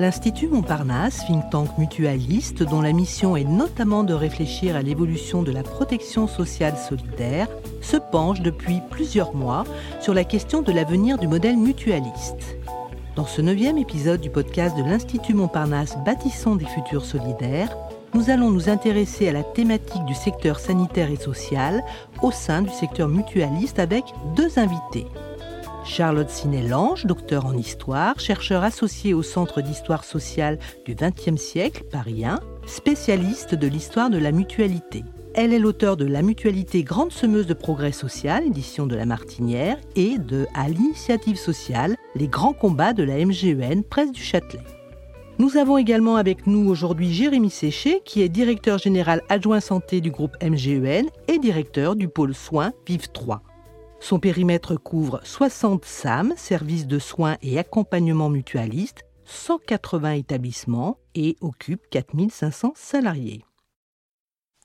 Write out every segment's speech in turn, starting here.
L'Institut Montparnasse, think tank mutualiste dont la mission est notamment de réfléchir à l'évolution de la protection sociale solidaire, se penche depuis plusieurs mois sur la question de l'avenir du modèle mutualiste. Dans ce neuvième épisode du podcast de l'Institut Montparnasse Bâtissons des futurs solidaires, nous allons nous intéresser à la thématique du secteur sanitaire et social au sein du secteur mutualiste avec deux invités. Charlotte Sinet-Lange, docteur en histoire, chercheur associé au Centre d'histoire sociale du XXe siècle, Paris 1, spécialiste de l'histoire de la mutualité. Elle est l'auteur de La mutualité grande semeuse de progrès social, édition de La Martinière, et de À l'initiative sociale, les grands combats de la MGEN, presse du Châtelet. Nous avons également avec nous aujourd'hui Jérémy Séché, qui est directeur général adjoint santé du groupe MGEN et directeur du pôle soins Vive 3. Son périmètre couvre 60 SAM, services de soins et accompagnement mutualiste, 180 établissements et occupe 4500 salariés.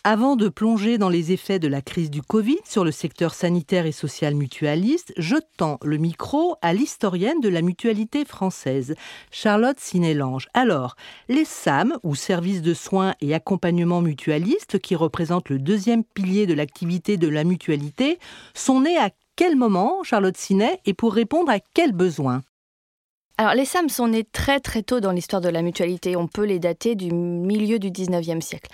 Avant de plonger dans les effets de la crise du Covid sur le secteur sanitaire et social mutualiste, je tends le micro à l'historienne de la mutualité française, Charlotte Sinélange. Alors, les SAM, ou services de soins et accompagnement mutualiste, qui représentent le deuxième pilier de l'activité de la mutualité, sont nés à quel moment, Charlotte Sinet, et pour répondre à quels besoins alors, les SAM sont nés très très tôt dans l'histoire de la mutualité. On peut les dater du milieu du 19e siècle.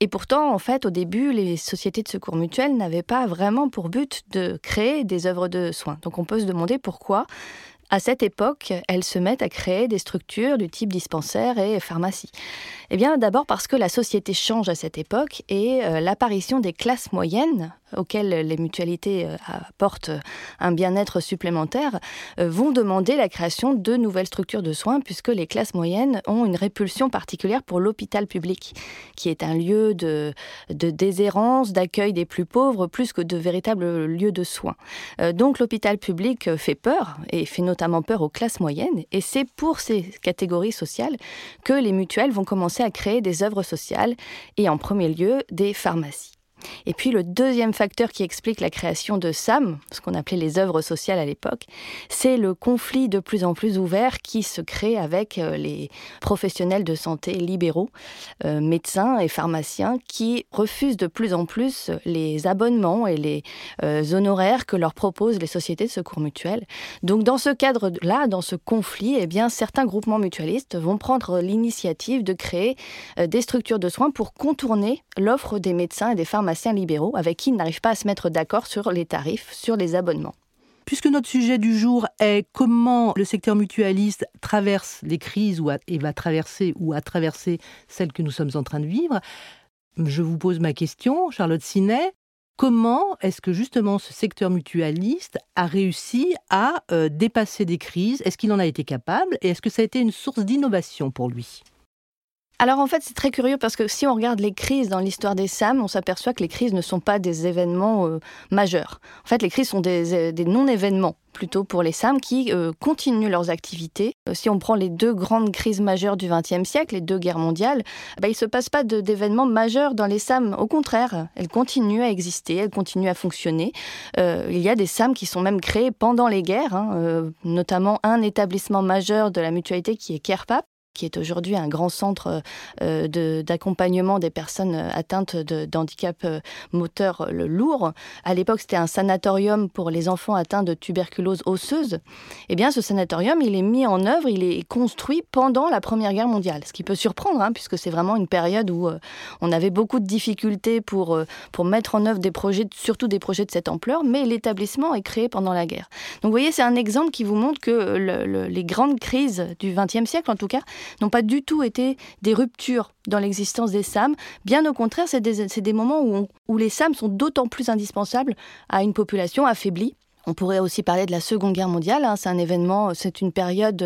Et pourtant, en fait, au début, les sociétés de secours mutuels n'avaient pas vraiment pour but de créer des œuvres de soins. Donc, on peut se demander pourquoi à cette époque, elles se mettent à créer des structures du type dispensaire et pharmacie. Eh bien, d'abord parce que la société change à cette époque et euh, l'apparition des classes moyennes auxquelles les mutualités euh, apportent un bien-être supplémentaire, euh, vont demander la création de nouvelles structures de soins, puisque les classes moyennes ont une répulsion particulière pour l'hôpital public, qui est un lieu de, de déshérence, d'accueil des plus pauvres, plus que de véritable lieu de soins. Donc l'hôpital public fait peur, et fait notamment peur aux classes moyennes, et c'est pour ces catégories sociales que les mutuelles vont commencer à créer des œuvres sociales et en premier lieu des pharmacies. Et puis le deuxième facteur qui explique la création de SAM, ce qu'on appelait les œuvres sociales à l'époque, c'est le conflit de plus en plus ouvert qui se crée avec euh, les professionnels de santé libéraux, euh, médecins et pharmaciens, qui refusent de plus en plus les abonnements et les euh, honoraires que leur proposent les sociétés de secours mutuels. Donc dans ce cadre-là, dans ce conflit, eh bien, certains groupements mutualistes vont prendre l'initiative de créer des structures de soins pour contourner l'offre des médecins et des pharmaciens libéraux avec qui ils n'arrivent pas à se mettre d'accord sur les tarifs, sur les abonnements. Puisque notre sujet du jour est comment le secteur mutualiste traverse les crises ou et va traverser ou a traversé celles que nous sommes en train de vivre, je vous pose ma question, Charlotte Sinet. Comment est-ce que justement ce secteur mutualiste a réussi à euh, dépasser des crises? Est-ce qu'il en a été capable? Et est-ce que ça a été une source d'innovation pour lui? Alors en fait, c'est très curieux parce que si on regarde les crises dans l'histoire des SAM, on s'aperçoit que les crises ne sont pas des événements euh, majeurs. En fait, les crises sont des, euh, non-événements plutôt pour les SAM qui euh, continuent leurs activités. si on prend les deux grandes crises majeures du XXe siècle, les deux guerres mondiales, bah, il ne se passe pas d'événements majeurs dans les SAM. Au contraire, elles continuent à exister, elles continuent à fonctionner. il y a des SAM qui sont même créés pendant les guerres, hein, notamment un établissement majeur de la mutualité qui est CAREPAP, qui est aujourd'hui un grand centre euh, d'accompagnement des personnes atteintes d'handicap euh, moteur lourd. À l'époque, c'était un sanatorium pour les enfants atteints de tuberculose osseuse. Eh bien, ce sanatorium, il est mis en œuvre, il est construit pendant la Première Guerre mondiale, ce qui peut surprendre, hein, puisque c'est vraiment une période où euh, on avait beaucoup de difficultés pour, pour mettre en œuvre des projets, surtout des projets de cette ampleur, mais l'établissement est créé pendant la guerre. Donc, vous voyez, c'est un exemple qui vous montre que les grandes crises du XXe siècle, en tout cas, n'ont pas du tout été des ruptures dans l'existence des SAM. Bien au contraire, c'est des, moments où, où les SAM sont d'autant plus indispensables à une population affaiblie on pourrait aussi parler de la Seconde Guerre mondiale. Hein. C'est un événement, c'est une période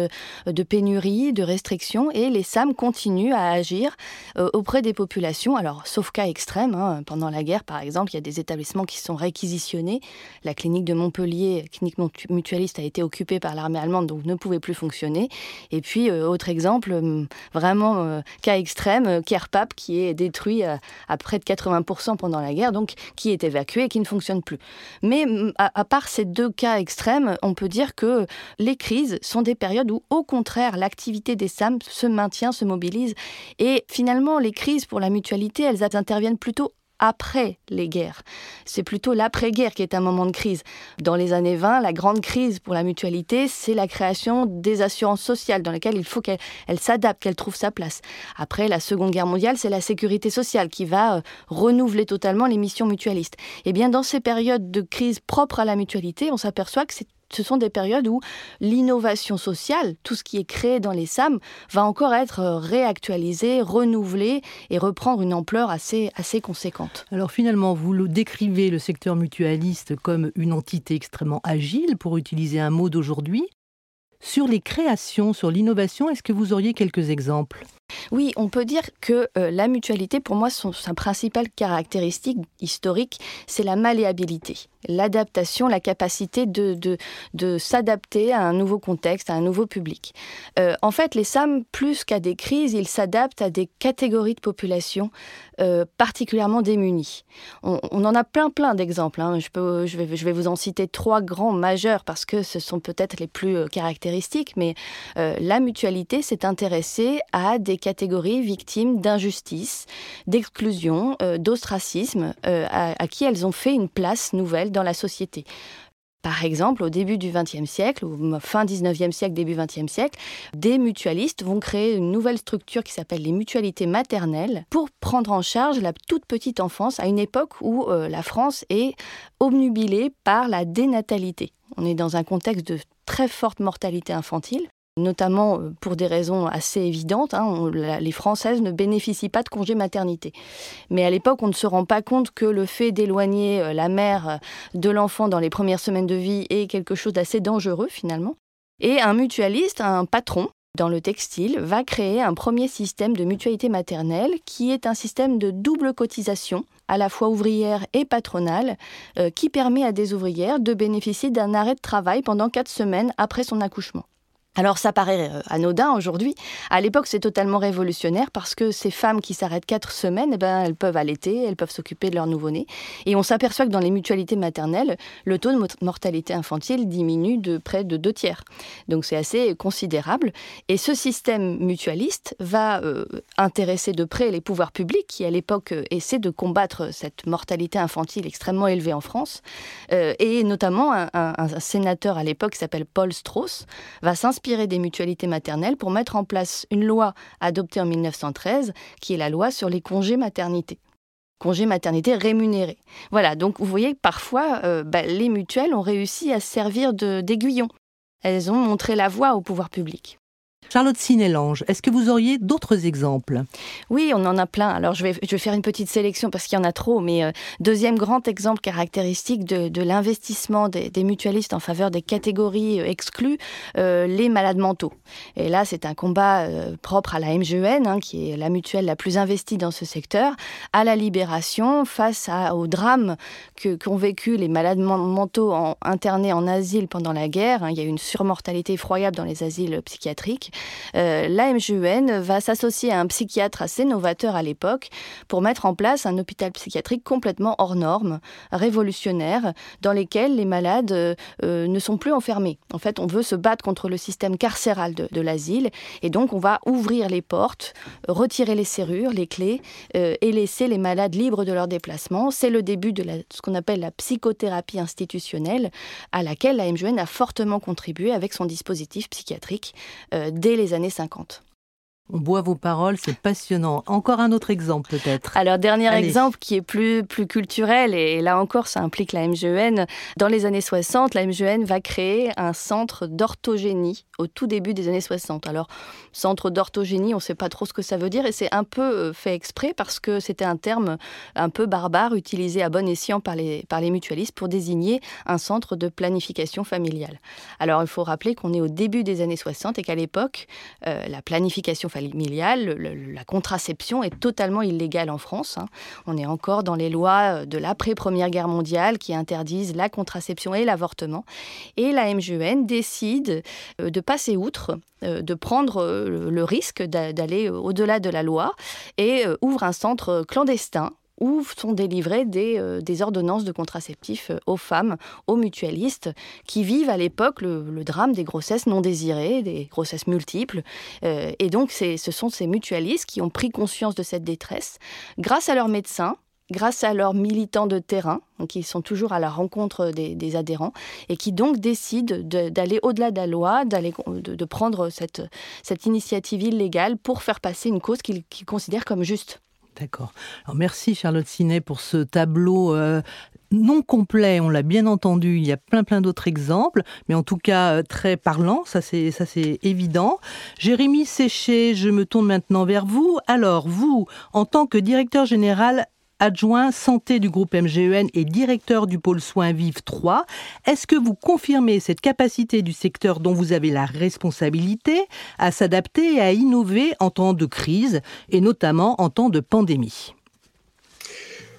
de, pénurie, de restriction, et les SAM continuent à agir euh, auprès des populations. Alors, sauf cas extrême, hein. pendant la guerre, par exemple, il y a des établissements qui sont réquisitionnés. La clinique de Montpellier, clinique mutualiste, a été occupée par l'armée allemande, donc ne pouvait plus fonctionner. Et puis, euh, autre exemple, hum, vraiment euh, cas extrême, Kerpap, qui est détruit à, près de 80% pendant la guerre, donc qui est évacué et qui ne fonctionne plus. Mais hum, à, à part ces deux cas extrêmes, on peut dire que les crises sont des périodes où, au contraire, l'activité des SAM se maintient, se mobilise. Et finalement, les crises pour la mutualité, elles interviennent plutôt après les guerres. C'est plutôt l'après-guerre qui est un moment de crise. Dans les années 20, la grande crise pour la mutualité, c'est la création des assurances sociales dans lesquelles il faut qu'elle s'adapte, qu'elle trouve sa place. Après la Seconde Guerre mondiale, c'est la sécurité sociale qui va euh, renouveler totalement les missions mutualistes. Et eh bien dans ces périodes de crise propres à la mutualité, on s'aperçoit que c'est ce sont des périodes où l'innovation sociale, tout ce qui est créé dans les SAM, va encore être euh, réactualisé, renouvelé et reprendre une ampleur assez, conséquente. Alors finalement, vous décrivez le secteur mutualiste comme une entité extrêmement agile, pour utiliser un mot d'aujourd'hui. Sur les créations, sur l'innovation, est-ce que vous auriez quelques exemples? Oui, on peut dire que euh, la mutualité, pour moi, son, sa principale caractéristique historique, c'est la malléabilité, l'adaptation, la capacité de, s'adapter à un nouveau contexte, à un nouveau public. Euh, en fait, les SAM, plus qu'à des crises, ils s'adaptent à des catégories de population euh, particulièrement démunies. On, en a plein, plein d'exemples. Hein. Je, vais, je vais vous en citer trois grands majeurs parce que ce sont peut-être les plus caractéristiques, mais la mutualité s'est intéressée à des catégories victimes d'injustice, d'exclusion, euh, d'ostracisme, euh, à, qui elles ont fait une place nouvelle dans la société. Par exemple, au début du XXe siècle, ou fin XIXe siècle, début XXe siècle, des mutualistes vont créer une nouvelle structure qui s'appelle les mutualités maternelles pour prendre en charge la toute petite enfance à une époque où euh, la France est obnubilée par la dénatalité. On est dans un contexte de très forte mortalité infantile notamment euh, pour des raisons assez évidentes. Hein, les Françaises ne bénéficient pas de congé maternité. Mais à l'époque, on ne se rend pas compte que le fait d'éloigner euh, la mère euh, de l'enfant dans les premières semaines de vie est quelque chose d'assez dangereux finalement. Et un mutualiste, un patron, dans le textile, va créer un premier système de mutualité maternelle qui est un système de double cotisation à la fois ouvrière et patronale, qui permet à des ouvrières de bénéficier d'un arrêt de travail pendant quatre semaines après son accouchement. Alors ça paraît euh, anodin aujourd'hui. À l'époque, c'est totalement révolutionnaire parce que ces femmes qui s'arrêtent quatre semaines, eh ben, elles peuvent allaiter, elles peuvent s'occuper de leur nouveau-né. Et on s'aperçoit que dans les mutualités maternelles, le taux de mortalité infantile diminue de près de deux tiers. Donc c'est assez considérable. Et ce système mutualiste va euh, intéresser de près les pouvoirs publics qui, à l'époque, euh, essaient de combattre cette mortalité infantile extrêmement élevée en France. et notamment, un, un sénateur à l'époque qui s'appelle Paul Strauss va s'inspirer des mutualités maternelles pour mettre en place une loi adoptée en 1913, qui est la loi sur les congés maternité congés maternité rémunérés. Voilà, donc vous voyez que parfois, euh, bah, les mutuelles ont réussi à servir d'aiguillon. Elles ont montré la voie au pouvoir public. Charlotte Sinélange, est-ce que vous auriez d'autres exemples? Oui, on en a plein. Alors je vais, je vais faire une petite sélection parce qu'il y en a trop, mais euh, deuxième grand exemple caractéristique de, l'investissement des, mutualistes en faveur des catégories euh, exclues, euh, les malades mentaux. Et là, c'est un combat propre à la MGN, hein, qui est la mutuelle la plus investie dans ce secteur, à la libération face au drame qu'ont vécu les malades mentaux internés en asile pendant la guerre. Hein. Il y a eu une surmortalité effroyable dans les asiles psychiatriques. Euh, va s'associer à un psychiatre assez novateur à l'époque pour mettre en place un hôpital psychiatrique complètement hors norme, révolutionnaire, dans lequel les malades euh, euh, ne sont plus enfermés. En fait, on veut se battre contre le système carcéral de, l'asile et donc on va ouvrir les portes, retirer les serrures, les clés et laisser les malades libres de leur déplacement. C'est le début de ce qu'on appelle la psychothérapie institutionnelle à laquelle la MGN a fortement contribué avec son dispositif psychiatrique dès les années 50. On boit vos paroles, c'est passionnant. Encore un autre exemple peut-être. Alors dernier exemple qui est plus, plus culturel, et là encore ça implique la MGN. Dans les années 60, la MGN va créer un centre d'orthogénie au tout début des années 60. Alors centre d'orthogénie, on ne sait pas trop ce que ça veut dire, et c'est un peu euh, fait exprès parce que c'était un terme un peu barbare utilisé à bon escient par les, par les mutualistes pour désigner un centre de planification familiale. Alors il faut rappeler qu'on est au début des années 60 et qu'à l'époque, euh, la planification familiale familiale, la contraception est totalement illégale en France. Hein. On est encore dans les lois euh, de l'après-première guerre mondiale qui interdisent la contraception et l'avortement. Et la MGN décide euh, de passer outre, euh, de prendre le risque d'aller au-delà de la loi et ouvre un centre clandestin où sont délivrées des, des ordonnances de contraceptifs aux femmes, aux mutualistes, qui vivent à l'époque le, drame des grossesses non désirées, des grossesses multiples. et donc, ce sont ces mutualistes qui ont pris conscience de cette détresse grâce à leurs médecins, grâce à leurs militants de terrain, qui sont toujours à la rencontre des, adhérents, et qui donc décident d'aller au-delà de la loi, de, prendre cette initiative illégale pour faire passer une cause qu'ils considèrent comme juste. D'accord. Merci Charlotte Sinet pour ce tableau euh, non complet, on l'a bien entendu, il y a plein plein d'autres exemples, mais en tout cas euh, très parlant, ça c'est ça c'est évident. Jérémy Séché, je me tourne maintenant vers vous. Alors vous, en tant que directeur général adjoint santé du groupe MGEN et directeur du pôle soins Vive 3. Est-ce que vous confirmez cette capacité du secteur dont vous avez la responsabilité à s'adapter et à innover en temps de crise et notamment en temps de pandémie?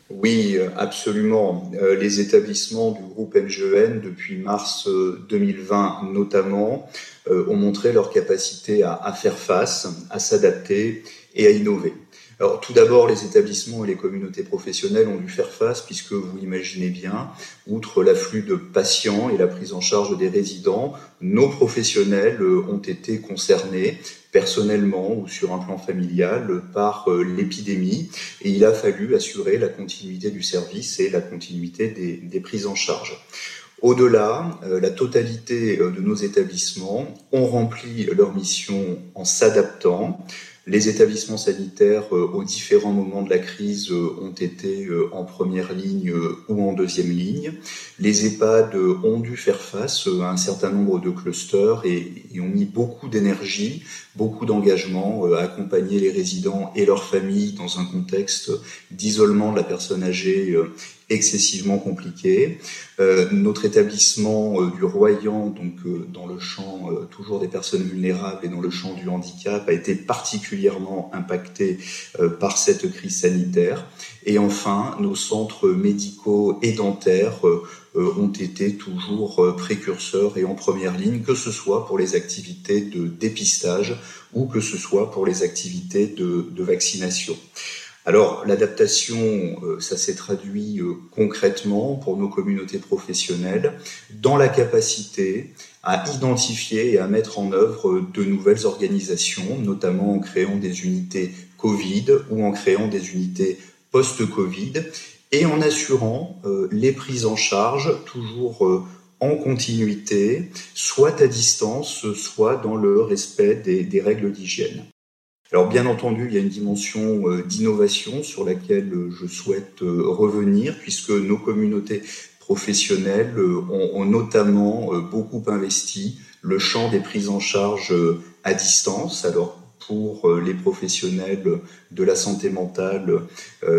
Oui, absolument. Euh, les établissements du groupe MGEN, depuis mars 2020 euh, notamment, euh, ont montré leur capacité à faire face, à s'adapter et à innover. Tout d'abord, les établissements et les communautés professionnelles ont dû faire face, puisque vous imaginez bien, outre l'afflux de patients et la prise en charge des résidents, nos professionnels euh, ont été concernés personnellement ou sur un plan familial par euh, l'épidémie et il a fallu assurer la continuité du service et la continuité des, prises en charge. Au-delà, euh, la totalité de nos établissements ont rempli leur mission en s'adaptant, les établissements sanitaires, euh, aux différents moments de la crise, euh, ont été euh, en première ligne ou en deuxième ligne. Les EHPAD ont dû faire face à un certain nombre de clusters et, ont mis beaucoup d'énergie, beaucoup d'engagement à accompagner les résidents et leurs familles dans un contexte d'isolement de la personne âgée excessivement compliqué. Euh, notre établissement euh, du Royan, donc euh, dans le champ toujours des personnes vulnérables et dans le champ du handicap, a été particulièrement impacté par cette crise sanitaire. Et enfin, nos centres médicaux et dentaires ont été toujours précurseurs et en première ligne, que ce soit pour les activités de dépistage ou que ce soit pour les activités de, de vaccination. Alors l'adaptation, euh, ça s'est traduit euh, concrètement pour nos communautés professionnelles dans la capacité à identifier et à mettre en œuvre euh, de nouvelles organisations, notamment en créant des unités Covid ou en créant des unités post-Covid et en assurant les prises en charge toujours en continuité, soit à distance, soit dans le respect des règles d'hygiène. Alors bien entendu, il y a une dimension euh, d'innovation sur laquelle euh, je souhaite euh, revenir, puisque nos communautés professionnelles ont, notamment beaucoup investi le champ des prises en charge à distance. Alors pour les professionnels de la santé mentale,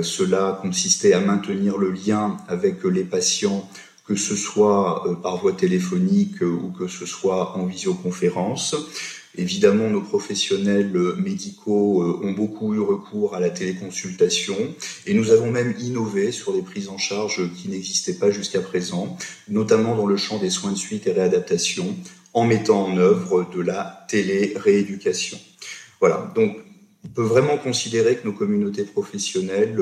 cela consistait à maintenir le lien avec les patients, que ce soit par voie téléphonique ou que ce soit en visioconférence. Évidemment, nos professionnels euh, médicaux euh, ont beaucoup eu recours à la téléconsultation et nous avons même innové sur des prises en charge qui n'existaient pas jusqu'à présent, notamment dans le champ des soins de suite et réadaptation, en mettant en œuvre de la télé-rééducation. Voilà, donc on peut vraiment considérer que nos communautés professionnelles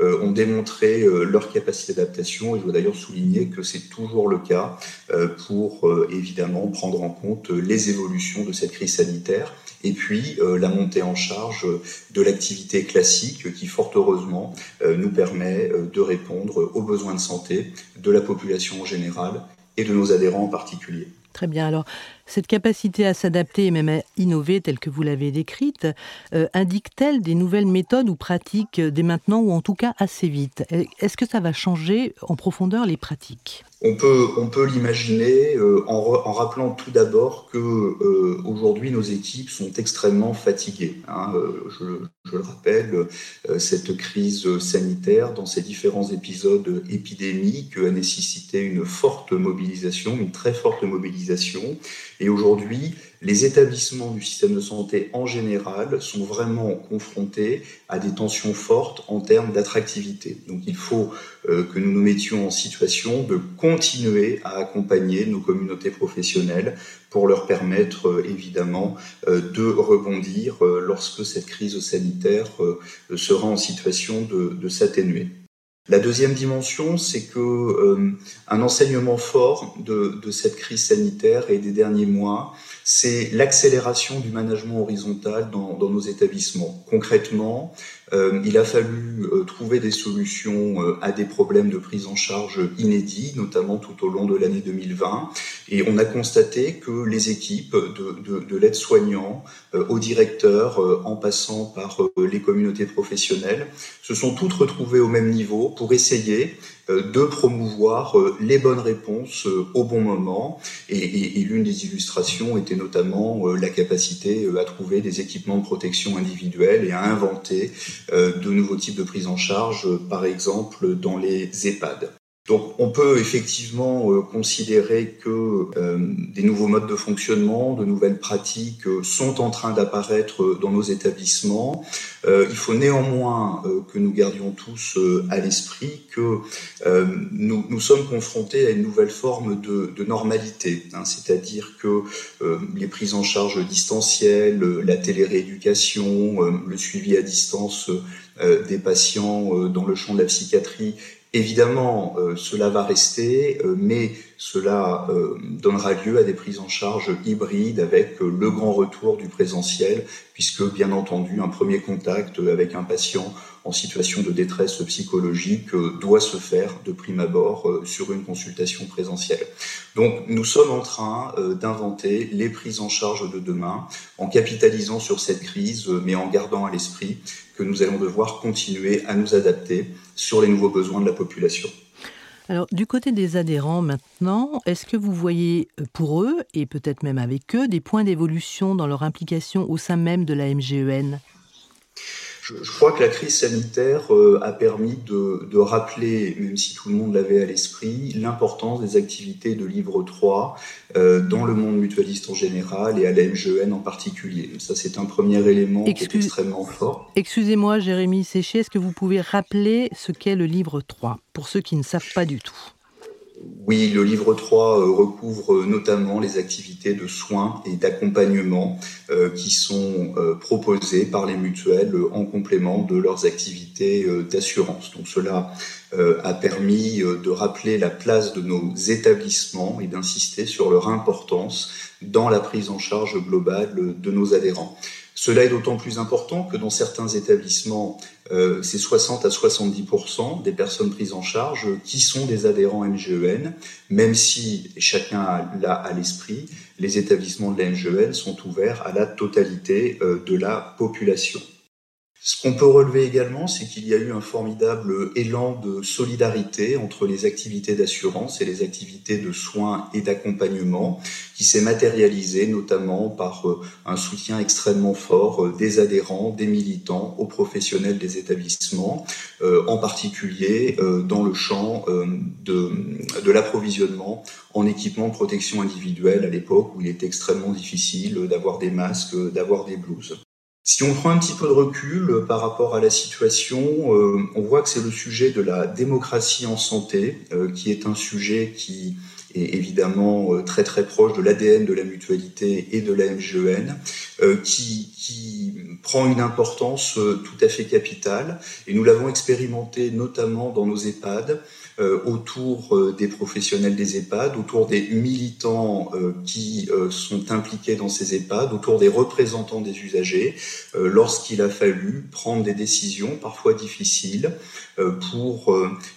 euh, ont démontré euh, leur capacité d'adaptation et je dois d'ailleurs souligner que c'est toujours le cas euh, pour évidemment prendre en compte les évolutions de cette crise sanitaire et puis la montée en charge de l'activité classique qui fort heureusement nous permet de répondre aux besoins de santé de la population en général et de nos adhérents en particulier. Très bien. Alors, cette capacité à s'adapter et même à innover, telle que vous l'avez décrite, euh, indique-t-elle des nouvelles méthodes ou pratiques dès maintenant, ou en tout cas assez vite? Est-ce que ça va changer en profondeur les pratiques? On peut, on peut l'imaginer euh, en, rappelant tout d'abord que euh, aujourd'hui nos équipes sont extrêmement fatiguées. Hein. je, je, le rappelle, cette crise sanitaire, dans ses différents épisodes épidémiques, a nécessité une forte mobilisation, une très forte mobilisation. Et aujourd'hui, les établissements du système de santé en général sont vraiment confrontés à des tensions fortes en termes d'attractivité. Donc il faut euh, que nous nous mettions en situation de continuer à accompagner nos communautés professionnelles pour leur permettre euh, évidemment euh, de rebondir lorsque cette crise sanitaire sera en situation de, de s'atténuer. La deuxième dimension, c'est que euh, un enseignement fort de, de, cette crise sanitaire et des derniers mois, c'est l'accélération du management horizontal dans, dans, nos établissements. Concrètement, euh, il a fallu euh, trouver des solutions euh, à des problèmes de prise en charge inédits, notamment tout au long de l'année 2020. Et on a constaté que les équipes de, de, de l'aide-soignant au directeur, en passant par les communautés professionnelles, se sont toutes retrouvées au même niveau pour essayer de promouvoir les bonnes réponses au bon moment. Et, l'une des illustrations était notamment la capacité à trouver des équipements de protection individuelle et à inventer euh, de nouveaux types de prise en charge, par exemple dans les EHPAD. Donc on peut effectivement euh, considérer que euh, des nouveaux modes de fonctionnement, de nouvelles pratiques sont en train d'apparaître dans nos établissements. il faut néanmoins que nous gardions tous à l'esprit que nous, sommes confrontés à une nouvelle forme de, de normalité, hein, c'est-à-dire que les prises en charge distancielles, la télérééducation, le suivi à distance des patients dans le champ de la psychiatrie Évidemment, euh, cela va rester, euh, mais cela euh, donnera lieu à des prises en charge hybrides avec le grand retour du présentiel, puisque bien entendu, un premier contact avec un patient en situation de détresse psychologique doit se faire de prime abord sur une consultation présentielle. Donc nous sommes en train d'inventer les prises en charge de demain en capitalisant sur cette crise, mais en gardant à l'esprit que nous allons devoir continuer à nous adapter sur les nouveaux besoins de la population. Alors, du côté des adhérents maintenant, est-ce que vous voyez euh, pour eux, et peut-être même avec eux, des points d'évolution dans leur implication au sein même de la MGEN je, crois que la crise sanitaire euh, a permis de, rappeler, même si tout le monde l'avait à l'esprit, l'importance des activités de livre 3 euh, dans le monde mutualiste en général et à la MGN en particulier. Ça, c'est un premier élément qui est extrêmement fort. Excusez-moi, Jérémy Séché, est-ce que vous pouvez rappeler ce qu'est le livre 3 pour ceux qui ne savent pas du tout? Oui, le livre 3 euh, recouvre euh, notamment les activités de soins et d'accompagnement euh, qui sont proposées par les mutuelles en complément de leurs activités d'assurance. Donc cela a permis de rappeler la place de nos établissements et d'insister sur leur importance dans la prise en charge globale de nos adhérents. Cela est d'autant plus important que dans certains établissements, euh, c'est 60 à 70% des personnes prises en charge qui sont des adhérents MGEN, même si chacun l'a à l'esprit, les établissements de la MGEN sont ouverts à la totalité euh, de la population. Ce qu'on peut relever également, c'est qu'il y a eu un formidable élan de solidarité entre les activités d'assurance et les activités de soins et d'accompagnement, qui s'est matérialisé notamment par euh, un soutien extrêmement fort euh, des adhérents, des militants, aux professionnels des établissements, euh, en particulier dans le champ de, de l'approvisionnement en équipement de protection individuelle à l'époque où il était extrêmement difficile d'avoir des masques, d'avoir des blouses. Si on prend un petit peu de recul euh, par rapport à la situation, euh, on voit que c'est le sujet de la démocratie en santé, euh, qui est un sujet qui est évidemment très très proche de l'ADN de la mutualité et de la MGEN, qui, qui, prend une importance tout à fait capitale. Et nous l'avons expérimenté notamment dans nos EHPAD, autour euh, des professionnels des EHPAD, autour des militants euh, qui sont impliqués dans ces EHPAD, autour des représentants des usagers, lorsqu'il a fallu prendre des décisions parfois difficiles pour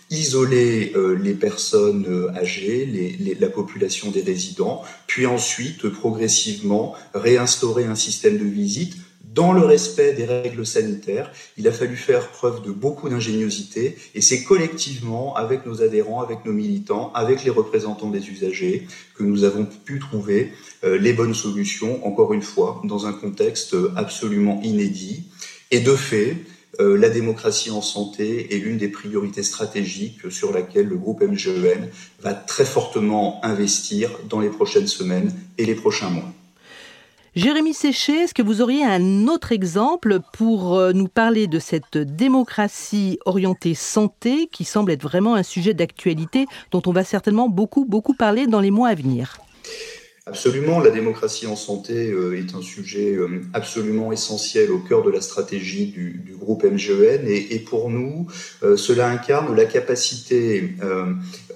isoler les personnes âgées, la population des résidents, puis ensuite progressivement réinstaurer un système de visite dans le respect des règles sanitaires. Il a fallu faire preuve de beaucoup d'ingéniosité et c'est collectivement, avec nos adhérents, avec nos militants, avec les représentants des usagers, que nous avons pu trouver euh, les bonnes solutions, encore une fois, dans un contexte absolument inédit. Et de fait, euh, la démocratie en santé est l'une des priorités stratégiques sur laquelle le groupe MGEN va très fortement investir dans les prochaines semaines et les prochains mois. Jérémy Séché, est-ce que vous auriez un autre exemple pour euh, nous parler de cette démocratie orientée santé qui semble être vraiment un sujet d'actualité dont on va certainement beaucoup, beaucoup parler dans les mois à venir? Absolument, la démocratie en santé euh, est un sujet euh, absolument essentiel au cœur de la stratégie du, groupe MGEN et, pour nous, euh, cela incarne la capacité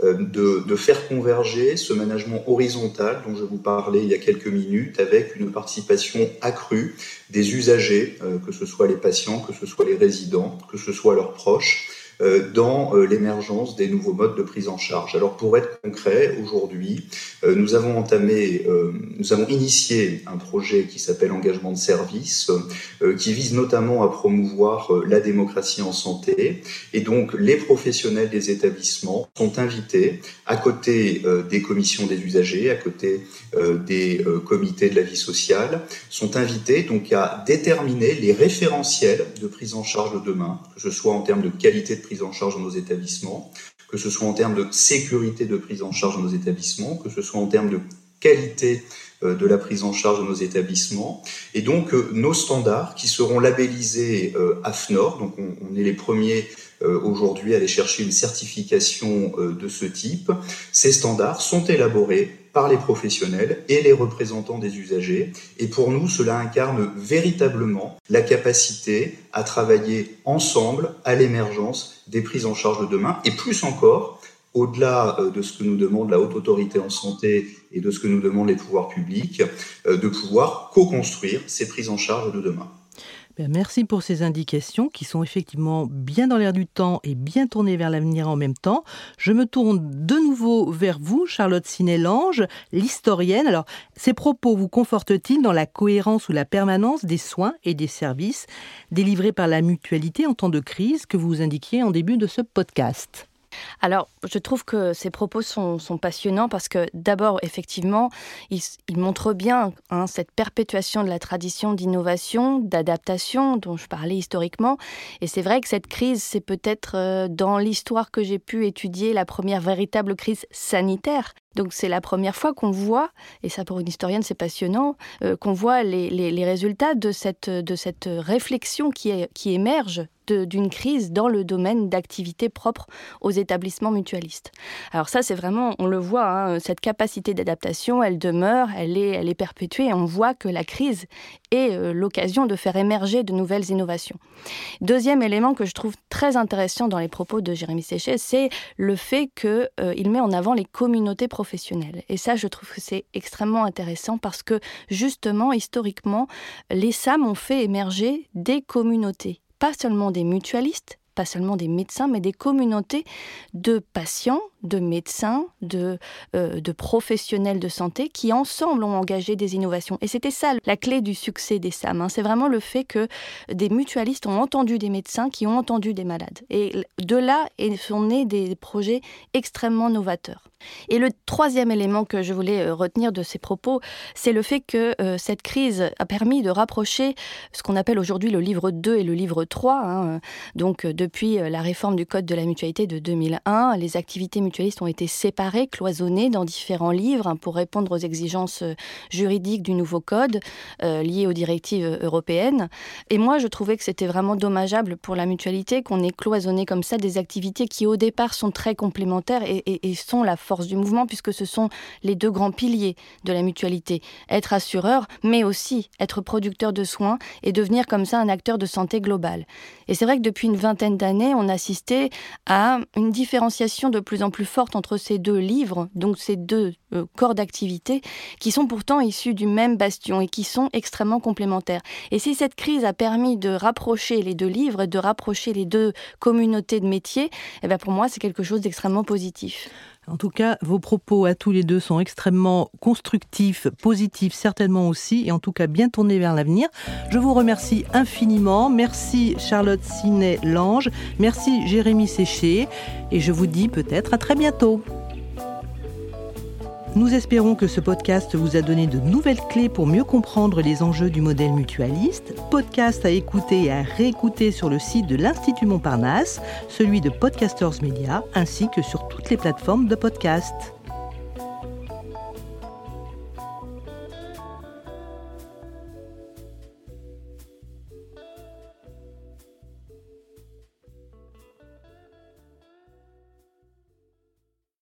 de, faire converger ce management horizontal dont je vous parlais il y a quelques minutes avec une participation accrue des usagers, que ce soit les patients, que ce soit les résidents, que ce soit leurs proches dans euh, l'émergence des nouveaux modes de prise en charge. Alors pour être concret, aujourd'hui, euh, nous avons entamé, nous avons initié un projet qui s'appelle Engagement de service, qui vise notamment à promouvoir la démocratie en santé. Et donc les professionnels des établissements sont invités, à côté des commissions des usagers, à côté des comités de la vie sociale, sont invités donc à déterminer les référentiels de prise en charge de demain, que ce soit en termes de qualité de prise en charge dans nos établissements, que ce soit en termes de sécurité de prise en charge dans nos établissements, que ce soit en termes de qualité euh, de la prise en charge de nos établissements. Et donc, euh, nos standards qui seront labellisés euh, AFNOR, donc on, est les premiers aujourd'hui à aller chercher une certification de ce type, ces standards sont élaborés par les professionnels et les représentants des usagers. Et pour nous, cela incarne véritablement la capacité à travailler ensemble à l'émergence des prises en charge de demain et plus encore au-delà euh, de ce que nous demande la haute autorité en santé et de ce que nous demandent les pouvoirs publics, euh, de pouvoir co-construire ces prises en charge de demain. Ben, merci pour ces indications qui sont effectivement bien dans l'air du temps et bien tournées vers l'avenir en même temps. Je me tourne de nouveau vers vous, Charlotte Sinélange, l'historienne. Alors, ces propos vous confortent-ils dans la cohérence ou la permanence des soins et des services délivrés par la mutualité en temps de crise que vous indiquiez en début de ce podcast? Alors, je trouve que ces propos sont, passionnants parce que d'abord, effectivement, ils, montrent bien hein, cette perpétuation de la tradition d'innovation, d'adaptation dont je parlais historiquement. Et c'est vrai que cette crise, c'est peut-être euh, dans l'histoire que j'ai pu étudier la première véritable crise sanitaire donc c'est la première fois qu'on voit, et ça pour une historienne c'est passionnant, euh, qu'on voit les, résultats de cette, de cette réflexion qui, qui émerge d'une crise dans le domaine d'activité propre aux établissements mutualistes. Alors ça, c'est vraiment, on le voit, hein, cette capacité d'adaptation, elle demeure, elle est, elle est perpétuée, et on voit que la crise est euh, l'occasion de faire émerger de nouvelles innovations. Deuxième élément que je trouve très intéressant dans les propos de Jérémy Séchet, c'est le fait qu'il euh, met en avant les communautés professionnelles et ça, je trouve que c'est extrêmement intéressant parce que justement, historiquement, les SAM ont fait émerger des communautés, pas seulement des mutualistes, pas seulement des médecins, mais des communautés de patients, de médecins, de, euh, de professionnels de santé qui ensemble ont engagé des innovations. Et c'était ça la clé du succès des SAM. Hein. C'est vraiment le fait que des mutualistes ont entendu des médecins qui ont entendu des malades. Et de là sont nés des projets extrêmement novateurs. Et le troisième élément que je voulais euh, retenir de ces propos, c'est le fait que euh, cette crise a permis de rapprocher ce qu'on appelle aujourd'hui le livre 2 et le livre 3. Hein. Donc depuis la réforme du Code de la mutualité de 2001, les activités mutualistes ont été séparées, cloisonnées dans différents livres hein, pour répondre aux exigences euh, juridiques du nouveau code euh, liées aux directives euh, européennes. Et moi, je trouvais que c'était vraiment dommageable pour la mutualité qu'on ait cloisonné comme ça des activités qui, au départ, sont très complémentaires et, et sont la force du mouvement, puisque ce sont les deux grands piliers de la mutualité. Être assureur, mais aussi être producteur de soins et devenir comme ça un acteur de santé global. Et c'est vrai que depuis une vingtaine d'années, on assistait à une différenciation de plus en plus plus forte entre ces deux livres, donc ces deux euh, corps d'activité, qui sont pourtant issus du même bastion et qui sont extrêmement complémentaires. Et si cette crise a permis de rapprocher les deux livres et de rapprocher les deux communautés de métiers, eh bien pour moi, c'est quelque chose d'extrêmement positif. En tout cas, vos propos à tous les deux sont extrêmement constructifs, positifs certainement aussi, et en tout cas bien tournés vers l'avenir. Je vous remercie infiniment. Merci Charlotte Sinet-Lange. Merci Jérémy Séché. Et je vous dis peut-être à très bientôt. Nous espérons que ce podcast vous a donné de nouvelles clés pour mieux comprendre les enjeux du modèle mutualiste. Podcast à écouter et à réécouter sur le site de l'Institut Montparnasse, celui de Podcasters Media, ainsi que sur toutes les plateformes de podcast.